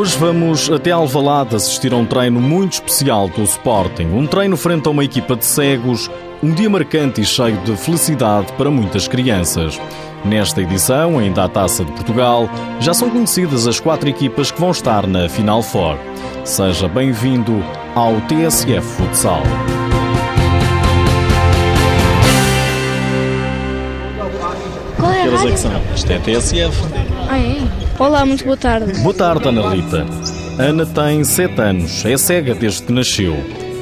Hoje vamos até Alvalade assistir a um treino muito especial do Sporting. Um treino frente a uma equipa de cegos, um dia marcante e cheio de felicidade para muitas crianças. Nesta edição, ainda a Taça de Portugal, já são conhecidas as quatro equipas que vão estar na Final Four. Seja bem-vindo ao TSF Futsal. Qual é a é rádio? que são? Isto é TSF. Ah, é? Olá, muito boa tarde. Boa tarde, Ana Rita. Ana tem 7 anos, é cega desde que nasceu.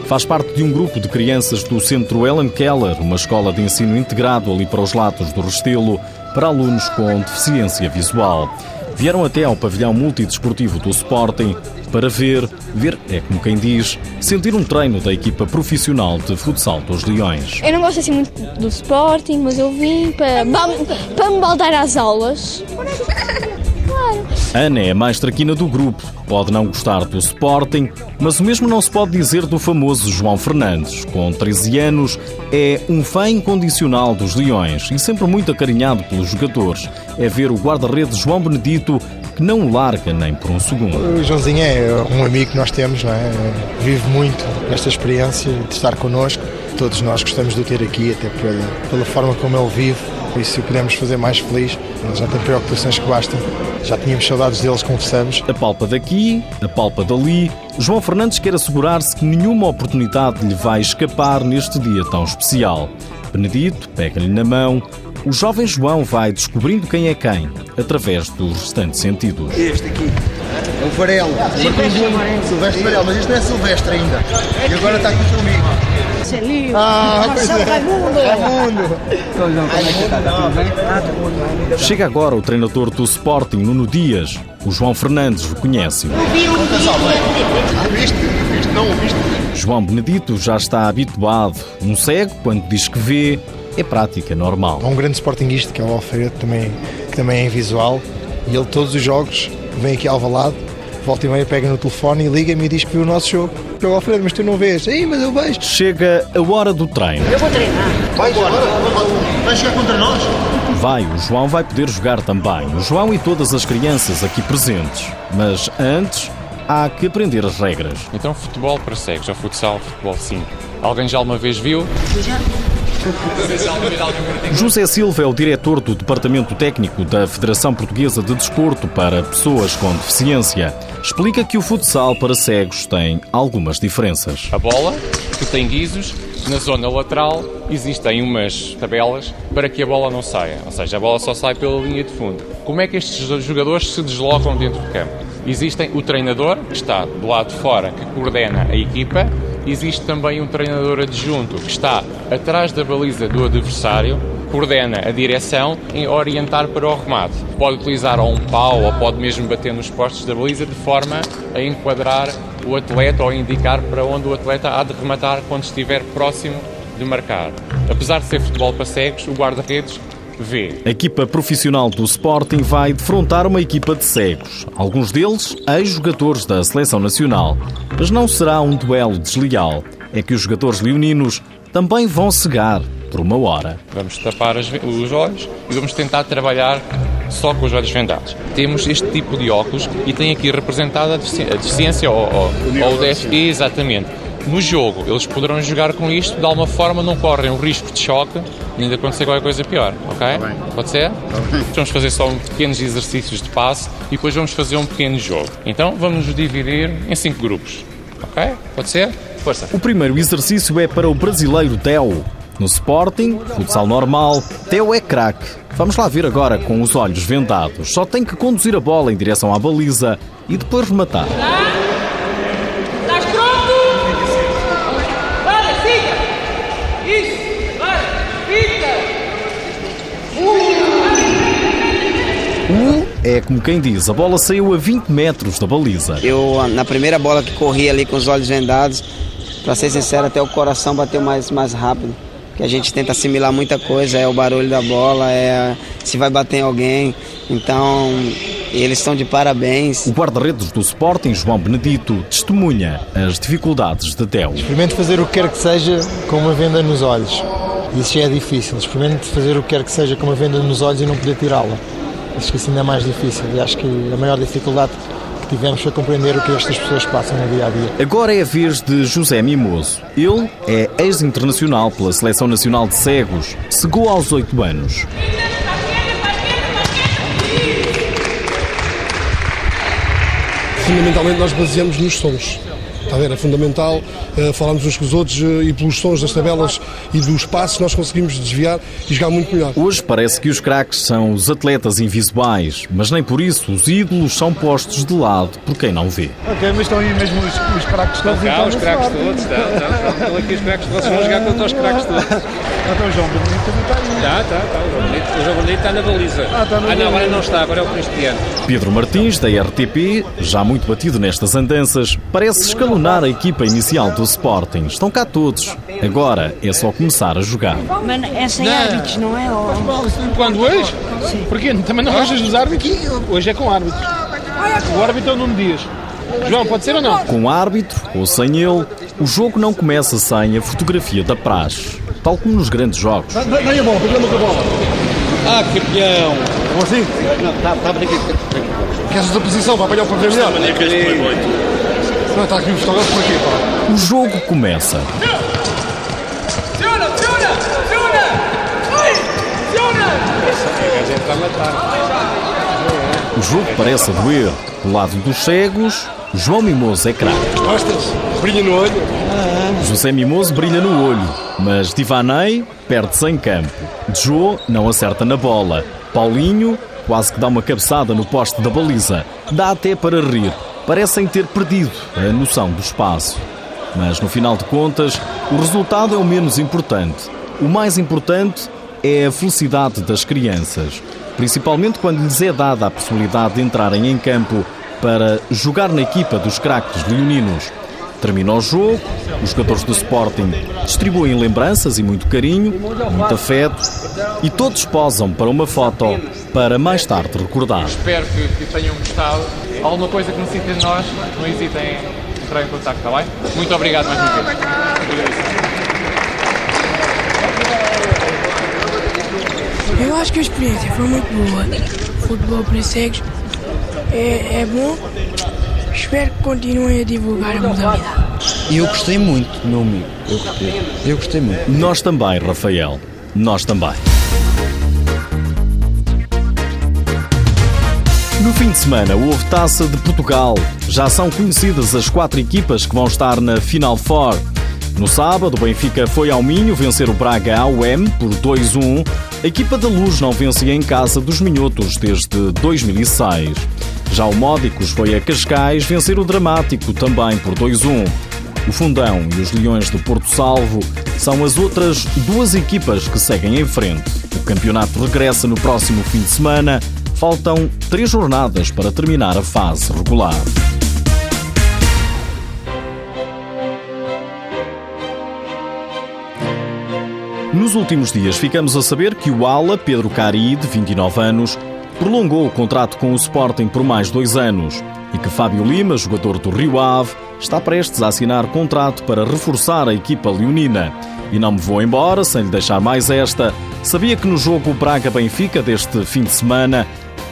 Faz parte de um grupo de crianças do Centro Ellen Keller, uma escola de ensino integrado ali para os lados do Restelo, para alunos com deficiência visual. Vieram até ao pavilhão multidesportivo do Sporting para ver, ver é como quem diz, sentir um treino da equipa profissional de futsal dos Leões. Eu não gosto assim muito do Sporting, mas eu vim para, para me baldar às aulas. Claro. Ana é a mais traquina do grupo. Pode não gostar do Sporting, mas o mesmo não se pode dizer do famoso João Fernandes. Com 13 anos, é um fã incondicional dos Leões e sempre muito acarinhado pelos jogadores. É ver o guarda-redes João Benedito que não o larga nem por um segundo. O Joãozinho é um amigo que nós temos, não é? vive muito esta experiência de estar connosco. Todos nós gostamos de o ter aqui, até pela, pela forma como ele vive. Isso, se o pudermos fazer mais feliz, ele já tem preocupações que bastam. Já tínhamos saudades deles, confessamos. A palpa daqui, a palpa dali. João Fernandes quer assegurar-se que nenhuma oportunidade lhe vai escapar neste dia tão especial. Benedito pega-lhe na mão. O jovem João vai descobrindo quem é quem, através dos restantes sentidos. Este aqui é o Varela. Silvestre Varela, mas este não é Silvestre ainda. E agora está aqui comigo. Ah, pois é. Raimundo. Chega agora o treinador do Sporting, Nuno Dias. O João Fernandes reconhece-o. Viste? Viste? Não o viste? João Benedito já está habituado. Um cego, quando diz que vê, é prática normal. Há um grande sportinguista que é o Alfredo, também, que também é visual, e ele todos os jogos vem aqui ao Alvalade, volta e meia, pega no telefone e liga-me e diz que viu o nosso jogo. Eu, Alfredo, mas tu não vês? Ei, mas eu vejo. Chega a hora do treino. Vai agora? Vai chegar contra nós? Vai, o João vai poder jogar também. O João e todas as crianças aqui presentes. Mas antes, há que aprender as regras. Então, futebol para cegos, ou futsal, futebol 5. Alguém já alguma vez viu? José Silva é o diretor do Departamento Técnico da Federação Portuguesa de Desporto para Pessoas com Deficiência. Explica que o futsal para cegos tem algumas diferenças. A bola, que tem guizos, na zona lateral existem umas tabelas para que a bola não saia. Ou seja, a bola só sai pela linha de fundo. Como é que estes jogadores se deslocam dentro do campo? Existem o treinador, que está do lado de fora, que coordena a equipa. Existe também um treinador adjunto, que está atrás da baliza do adversário, coordena a direção em orientar para o remate. Pode utilizar ou um pau ou pode mesmo bater nos postos da baliza de forma a enquadrar o atleta ou indicar para onde o atleta há de rematar quando estiver próximo de marcar. Apesar de ser futebol para cegos, o guarda-redes vê. A equipa profissional do Sporting vai defrontar uma equipa de cegos. Alguns deles, ex-jogadores da Seleção Nacional. Mas não será um duelo desleal. É que os jogadores leoninos também vão cegar por uma hora. Vamos tapar as os olhos e vamos tentar trabalhar só com os olhos vendados. Temos este tipo de óculos e tem aqui representada a defici- a deficiência ou, ou, ou o déficit. Exatamente. No jogo, eles poderão jogar com isto, de alguma forma não correm o risco de choque nem de acontecer qualquer coisa pior, ok? Pode ser? Vamos fazer só um pequenos exercícios de passe e depois vamos fazer um pequeno jogo. Então vamos nos dividir em cinco grupos, ok? Pode ser? Força! O primeiro exercício é para o brasileiro Theo. No Sporting, futsal normal, Theo é craque. Vamos lá ver agora com os olhos vendados. Só tem que conduzir a bola em direção à baliza e depois rematar. Estás é como quem diz, a bola saiu a 20 metros da baliza. Eu, na primeira bola que corri ali com os olhos vendados, para ser sincero, até o coração bateu mais, mais rápido. Que a gente tenta assimilar muita coisa, é o barulho da bola, é se vai bater em alguém. Então, eles estão de parabéns. O guarda-redes do Sporting, João Benedito, testemunha as dificuldades de Theo. Experimente fazer o que quer que seja com uma venda nos olhos. Isso já é difícil. Experimente fazer o que quer que seja com uma venda nos olhos e não poder tirá-la. Acho que isso ainda é mais difícil. E acho que a maior dificuldade que tivemos para compreender o que estas pessoas passam no dia a dia. Agora é a vez de José Mimoso. Ele é ex-internacional pela Seleção Nacional de Cegos. Cegou aos 8 anos. Fundamentalmente nós baseamos nos sons. Está a ver? É fundamental uh, falarmos uns com os outros uh, e pelos sons das tabelas e dos passos nós conseguimos desviar e jogar muito melhor. Hoje parece que os craques são os atletas invisuais, mas nem por isso os ídolos são postos de lado por quem não vê. Ok, mas estão aí mesmo os, os craques todos. Cá, os craques todos, estão, estão, estão aqui os craques todos, vão jogar contra os craques todos. Então o João Benedito também está aí. Está, está, está. O João Benedito, o João Benedito está na baliza. Ah, está na ah não, agora não está, agora é o Cristiano. Pedro Martins, da RTP, já muito batido nestas andanças, parece escalonar a equipa inicial do Sporting. Estão cá todos. Agora é só começar a jogar. Mano, é sem árbitros, não é? Ou... Quando hoje? Porquê? Também não gostas dos árbitros? Hoje é com árbitros. O árbitro é o Nuno Dias. João, pode ser ou não? Com árbitro ou sem ele, o jogo não começa sem a fotografia da praxe. Tal como nos grandes jogos. Dá a bola, pegamos a bola. Ah, campeão! Como assim? Não, está, está por aqui. Queres a posição para apanhar o para ver melhor? Não, está aqui o fotógrafo por aqui, pá. O jogo começa. Fiona, Fiona, Fiona! Fiona! O jogo parece a doer. Do lado dos cegos, João Mimoso é craque. Gostas? Brilha no olho. José Mimoso brilha no olho, mas Divanei perde-se em campo. Joe não acerta na bola. Paulinho quase que dá uma cabeçada no poste da baliza. Dá até para rir. Parecem ter perdido a noção do espaço. Mas no final de contas, o resultado é o menos importante. O mais importante é a felicidade das crianças, principalmente quando lhes é dada a possibilidade de entrarem em campo para jogar na equipa dos craques leoninos. Termina o jogo, os jogadores do Sporting distribuem lembranças e muito carinho, muito afeto e todos posam para uma foto para mais tarde recordar. Espero que, que tenham gostado. Alguma coisa que necessitem de nós, não hesitem em entrar em contato, está bem? Muito obrigado mais uma vez. Eu acho que a experiência foi muito boa. Futebol para cegos é, é bom. Espero que continuem a divulgar a modalidade. Eu gostei muito, meu amigo. Eu gostei. Eu gostei muito. Nós também, Rafael. Nós também. No fim de semana houve Taça de Portugal. Já são conhecidas as quatro equipas que vão estar na Final Four. No sábado, o Benfica foi ao Minho vencer o Braga AUM por 2-1. A equipa da Luz não vencia em casa dos Minhotos desde 2006. Já o Módicos foi a Cascais vencer o Dramático também por 2-1. O Fundão e os Leões do Porto Salvo são as outras duas equipas que seguem em frente. O campeonato regressa no próximo fim de semana. Faltam três jornadas para terminar a fase regular. Nos últimos dias ficamos a saber que o Ala Pedro Cari, de 29 anos, prolongou o contrato com o Sporting por mais dois anos e que Fábio Lima, jogador do Rio Ave, está prestes a assinar contrato para reforçar a equipa leonina. E não me vou embora sem lhe deixar mais esta. Sabia que no jogo Braga-Benfica deste fim de semana,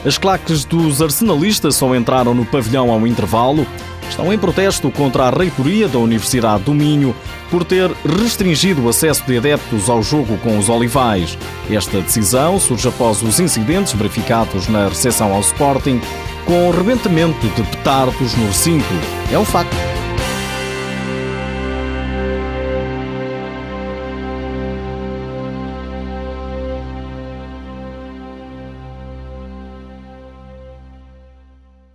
as claques dos arsenalistas só entraram no pavilhão ao intervalo? Estão em protesto contra a reitoria da Universidade do Minho por ter restringido o acesso de adeptos ao jogo com os Olivais. Esta decisão surge após os incidentes verificados na recepção ao Sporting com o rebentamento de petardos no recinto. É um facto.